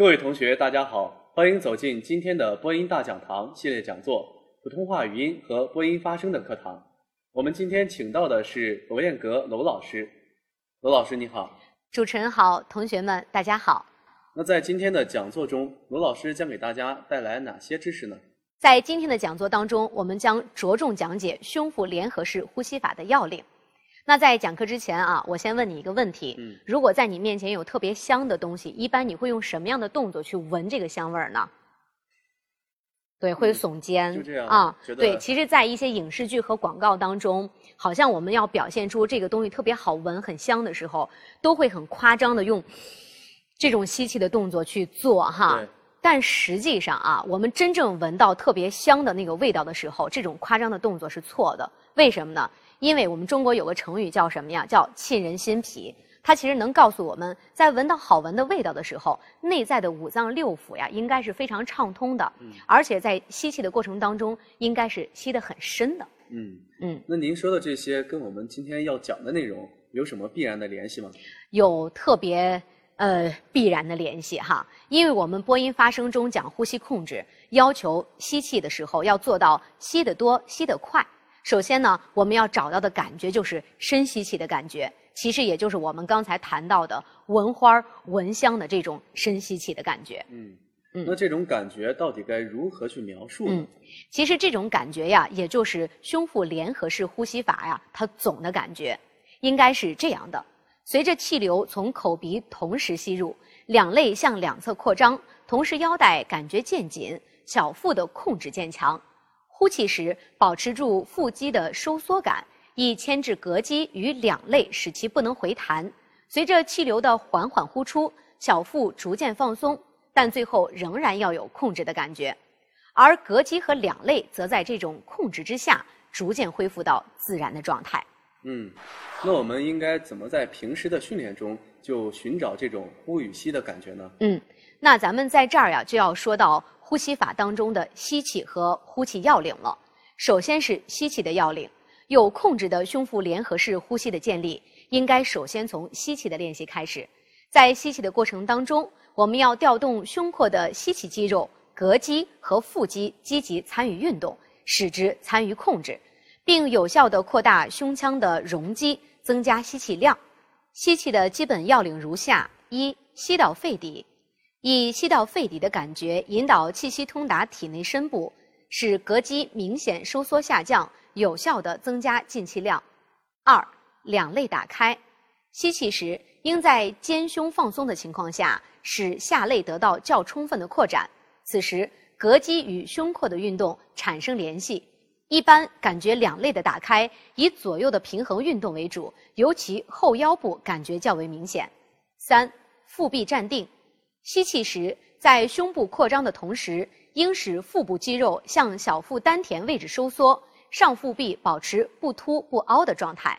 各位同学，大家好，欢迎走进今天的播音大讲堂系列讲座——普通话语音和播音发声的课堂。我们今天请到的是罗彦阁娄老师。娄老师你好，主持人好，同学们大家好。那在今天的讲座中，娄老师将给大家带来哪些知识呢？在今天的讲座当中，我们将着重讲解胸腹联合式呼吸法的要领。那在讲课之前啊，我先问你一个问题：嗯如果在你面前有特别香的东西，一般你会用什么样的动作去闻这个香味儿呢？对，会耸肩、嗯就这样啊对，其实，在一些影视剧和广告当中，好像我们要表现出这个东西特别好闻、很香的时候，都会很夸张的用这种吸气的动作去做哈。但实际上啊，我们真正闻到特别香的那个味道的时候，这种夸张的动作是错的。为什么呢？因为我们中国有个成语叫什么呀？叫沁人心脾。它其实能告诉我们在闻到好闻的味道的时候，内在的五脏六腑呀，应该是非常畅通的，嗯而且在吸气的过程当中，应该是吸得很深的。嗯，嗯，那您说的这些跟我们今天要讲的内容有什么必然的联系吗？有特别呃必然的联系哈，因为我们播音发声中讲呼吸控制，要求吸气的时候要做到吸得多、吸得快。首先呢，我们要找到的感觉就是深吸气的感觉，其实也就是我们刚才谈到的闻花、闻香的这种深吸气的感觉。嗯，嗯那这种感觉到底该如何去描述呢？嗯，其实这种感觉呀，也就是胸腹联合式呼吸法呀，它总的感觉应该是这样的：随着气流从口鼻同时吸入，两肋向两侧扩张，同时腰带感觉渐紧，小腹的控制渐强。呼气时，保持住腹肌的收缩感，以牵制膈肌与两肋，使其不能回弹。随着气流的缓缓呼出，小腹逐渐放松，但最后仍然要有控制的感觉。而膈肌和两肋则在这种控制之下，逐渐恢复到自然的状态。嗯，那我们应该怎么在平时的训练中就寻找这种呼与吸的感觉呢？嗯，那咱们在这儿呀，就要说到呼吸法当中的吸气和呼气要领了。首先是吸气的要领，有控制的胸腹联合式呼吸的建立，应该首先从吸气的练习开始。在吸气的过程当中，我们要调动胸廓的吸气肌肉、膈肌和腹肌积极参与运动，使之参与控制，并有效地扩大胸腔的容积，增加吸气量。吸气的基本要领如下：一、吸到肺底，以吸到肺底的感觉引导气息通达体内深部，使膈肌明显收缩下降，有效地增加进气量。二、两肋打开，吸气时应在肩胸放松的情况下，使下肋得到较充分的扩展。此时，膈肌与胸廓的运动产生联系。一般感觉两肋的打开以左右的平衡运动为主，尤其后腰部感觉较为明显。三、腹壁站定，吸气时在胸部扩张的同时，应使腹部肌肉向小腹丹田位置收缩，上腹壁保持不凸不凹的状态。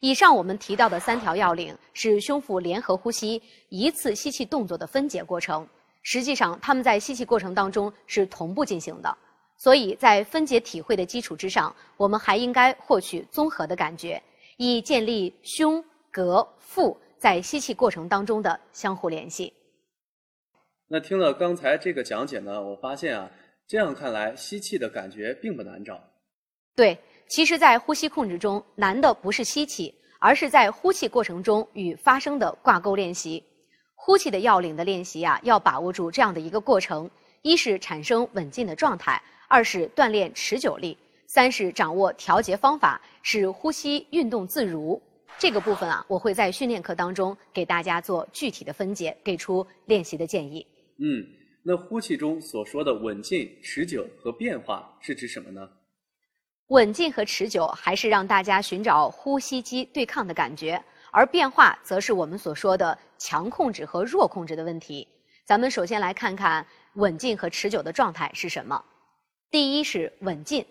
以上我们提到的三条要领是胸腹联合呼吸一次吸气动作的分解过程，实际上它们在吸气过程当中是同步进行的。所以在分解体会的基础之上，我们还应该获取综合的感觉，以建立胸、膈、腹在吸气过程当中的相互联系。那听了刚才这个讲解呢，我发现啊，这样看来吸气的感觉并不难找。对，其实，在呼吸控制中，难的不是吸气，而是在呼气过程中与发声的挂钩练习。呼气的要领的练习啊，要把握住这样的一个过程：一是产生稳静的状态，二是锻炼持久力，三是掌握调节方法，使呼吸运动自如。这个部分啊，我会在训练课当中给大家做具体的分解，给出练习的建议。嗯，那呼气中所说的稳进、持久和变化是指什么呢？稳进和持久还是让大家寻找呼吸肌对抗的感觉，而变化则是我们所说的强控制和弱控制的问题。咱们首先来看看稳进和持久的状态是什么。第一是稳进，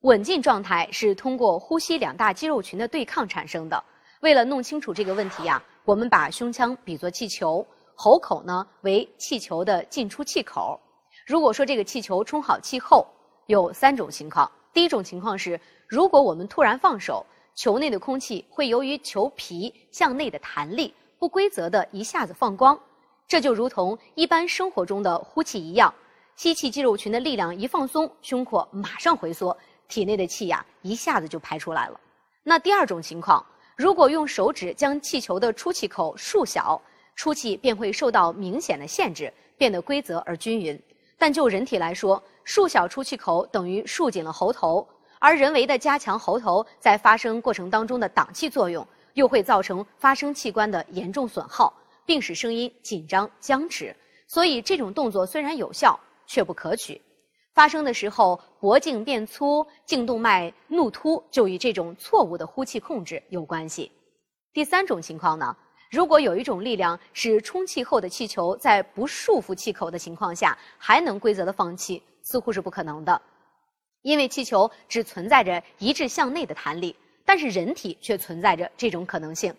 稳进状态是通过呼吸两大肌肉群的对抗产生的。为了弄清楚这个问题呀、我们把胸腔比作气球，喉口呢为气球的进出气口。如果说这个气球充好气后，有三种情况。第一种情况是，如果我们突然放手，球内的空气会由于球皮向内的弹力不规则的一下子放光，这就如同一般生活中的呼气一样，吸气肌肉群的力量一放松，胸廓马上回缩，体内的气呀一下子就排出来了。那第二种情况，如果用手指将气球的出气口竖小，出气便会受到明显的限制，变得规则而均匀。但就人体来说，竖小出气口等于束紧了喉头，而人为的加强喉头在发声过程当中的挡气作用，又会造成发声器官的严重损耗。并使声音紧张僵持，所以这种动作虽然有效，却不可取。发声的时候，脖颈变粗、颈动脉怒突，就与这种错误的呼气控制有关系。第三种情况呢，如果有一种力量使充气后的气球在不束缚气口的情况下还能规则的放气，似乎是不可能的，因为气球只存在着一致向内的弹力，但是人体却存在着这种可能性。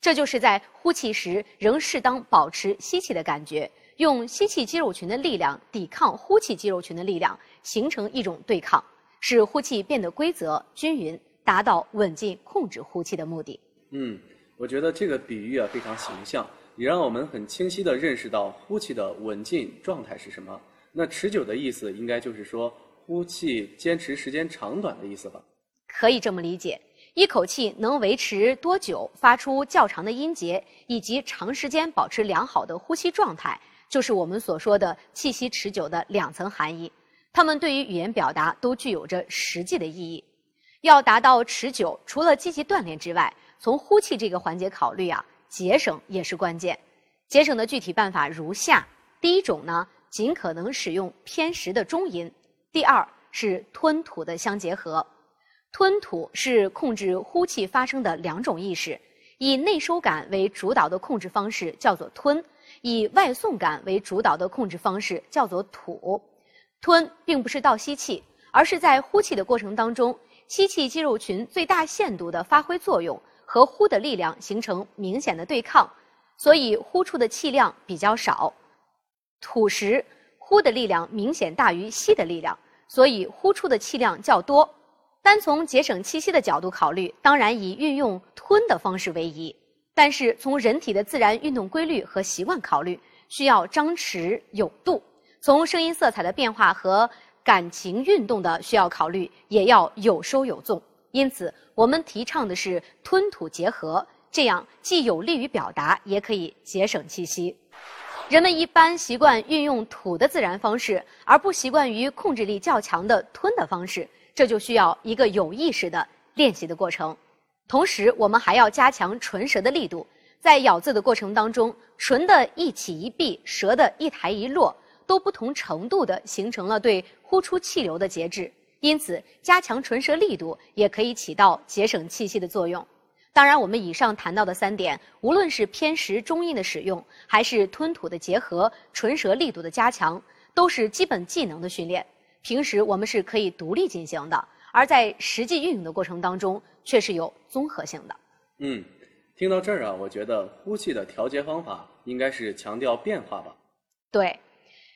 这就是在呼气时仍适当保持吸气的感觉，用吸气肌肉群的力量抵抗呼气肌肉群的力量，形成一种对抗，使呼气变得规则均匀，达到稳进控制呼气的目的。嗯，我觉得这个比喻啊非常形象，也让我们很清晰地认识到呼气的稳进状态是什么。那持久的意思，应该就是说呼气坚持时间长短的意思吧？可以这么理解。一口气能维持多久，发出较长的音节，以及长时间保持良好的呼吸状态，就是我们所说的气息持久的两层含义。它们对于语言表达都具有着实际的意义。要达到持久，除了积极锻炼之外，从呼气这个环节考虑啊，节省也是关键。节省的具体办法如下：第一种呢，尽可能使用偏实的中音；第二是吞吐的相结合。吞吐是控制呼气发声的两种意识，以内收感为主导的控制方式叫做吞，以外送感为主导的控制方式叫做吐。吞并不是倒吸气，而是在呼气的过程当中，吸气肌肉群最大限度的发挥作用，和呼的力量形成明显的对抗，所以呼出的气量比较少。吐时，呼的力量明显大于吸的力量，所以呼出的气量较多。单从节省气息的角度考虑，当然以运用吞的方式为宜。但是从人体的自然运动规律和习惯考虑，需要张弛有度。从声音色彩的变化和感情运动的需要考虑，也要有收有纵。因此，我们提倡的是吞吐结合，这样既有利于表达，也可以节省气息。人们一般习惯运用吐的自然方式，而不习惯于控制力较强的吞的方式。这就需要一个有意识的练习的过程，同时我们还要加强唇舌的力度，在咬字的过程当中，唇的一起一闭，舌的一抬一落，都不同程度的形成了对呼出气流的节制。因此，加强唇舌力度也可以起到节省气息的作用。当然，我们以上谈到的三点，无论是偏食中音的使用，还是吞吐的结合、唇舌力度的加强，都是基本技能的训练。平时我们是可以独立进行的，而在实际运用的过程当中，却是有综合性的。嗯，听到这儿啊，我觉得呼气的调节方法应该是强调变化吧？对，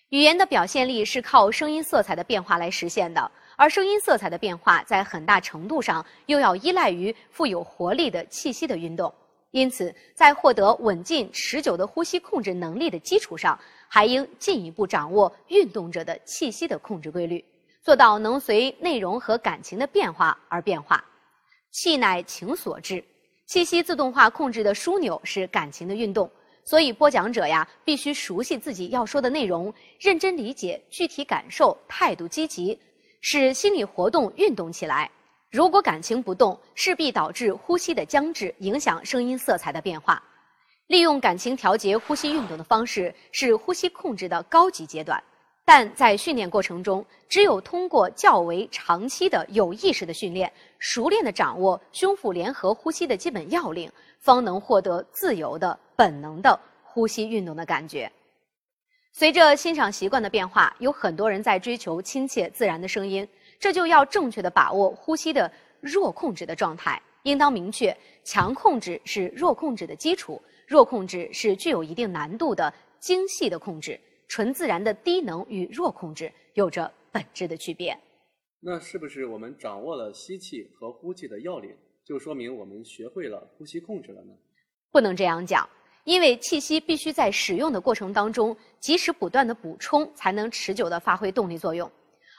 语言的表现力是靠声音色彩的变化来实现的，而声音色彩的变化在很大程度上又要依赖于富有活力的气息的运动。因此，在获得稳进持久的呼吸控制能力的基础上，还应进一步掌握运动者的气息的控制规律，做到能随内容和感情的变化而变化。气乃情所致，气息自动化控制的枢纽是感情的运动，所以播讲者呀必须熟悉自己要说的内容，认真理解具体感受，态度积极，使心理活动运动起来。如果感情不动，势必导致呼吸的僵滞，影响声音色彩的变化。利用感情调节呼吸运动的方式是呼吸控制的高级阶段，但在训练过程中，只有通过较为长期的有意识的训练，熟练的掌握胸腹联合呼吸的基本要领，方能获得自由的本能的呼吸运动的感觉。随着欣赏习惯的变化，有很多人在追求亲切自然的声音，这就要正确的把握呼吸的弱控制的状态，应当明确强控制是弱控制的基础。弱控制是具有一定难度的精细的控制，纯自然的低能与弱控制有着本质的区别。那是不是我们掌握了吸气和呼气的要领，就说明我们学会了呼吸控制了呢？不能这样讲，因为气息必须在使用的过程当中及时不断的补充，才能持久的发挥动力作用。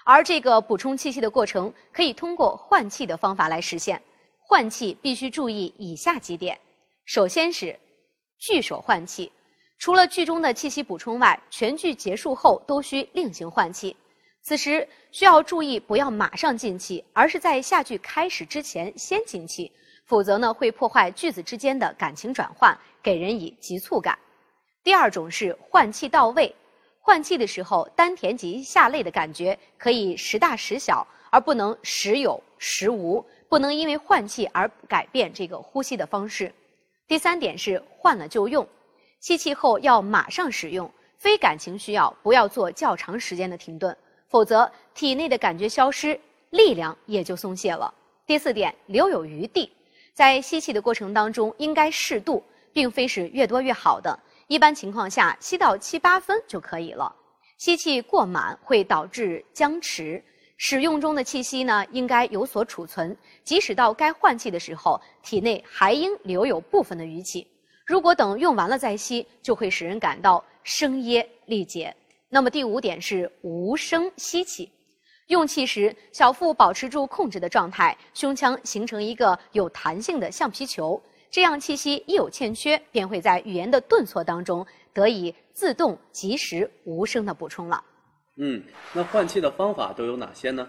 而这个补充气息的过程，可以通过换气的方法来实现。换气必须注意以下几点：首先是句首换气，除了句中的气息补充外，全句结束后都需另行换气。此时需要注意不要马上进气，而是在下句开始之前先进气，否则呢会破坏句子之间的感情转换，给人以急促感。第二种是换气到位，换气的时候丹田及下肋的感觉可以时大时小，而不能时有时无，不能因为换气而改变这个呼吸的方式。第三点是换了就用，吸气后要马上使用，非感情需要不要做较长时间的停顿。否则，体内的感觉消失，力量也就松懈了。第四点，留有余地，在吸气的过程当中应该适度，并非是越多越好的。一般情况下，吸到七八分就可以了。吸气过满会导致僵持，使用中的气息呢应该有所储存，即使到该换气的时候，体内还应留有部分的余气。如果等用完了再吸，就会使人感到声噎力竭。那么第五点是无声吸气，用气时小腹保持住控制的状态，胸腔形成一个有弹性的橡皮球，这样气息一有欠缺，便会在语言的顿挫当中得以自动及时无声的补充了。嗯，那换气的方法都有哪些呢？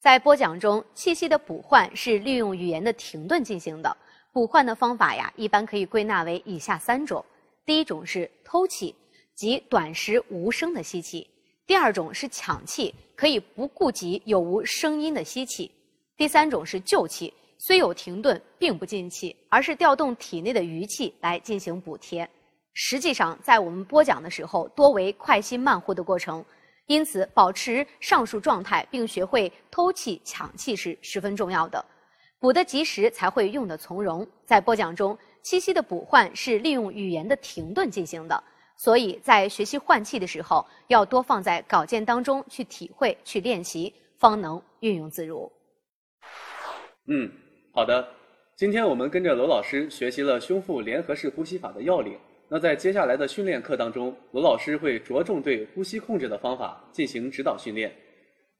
在播讲中，气息的补换是利用语言的停顿进行的。补换的方法呀，一般可以归纳为以下三种：第一种是偷气。即短时无声的吸气。第二种是抢气，可以不顾及有无声音的吸气。第三种是救气，虽有停顿，并不进气，而是调动体内的余气来进行补贴。实际上，在我们播讲的时候，多为快吸慢呼的过程，因此保持上述状态，并学会偷气、抢气是十分重要的。补得及时，才会用得从容。在播讲中，气息的补换是利用语言的停顿进行的。所以在学习换气的时候，要多放在稿件当中去体会、去练习，方能运用自如。嗯，好的。今天我们跟着罗老师学习了胸腹联合式呼吸法的要领。那在接下来的训练课当中，罗老师会着重对呼吸控制的方法进行指导训练。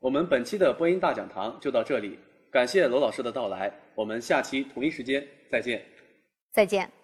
我们本期的播音大讲堂就到这里，感谢罗老师的到来。我们下期同一时间再见。再见。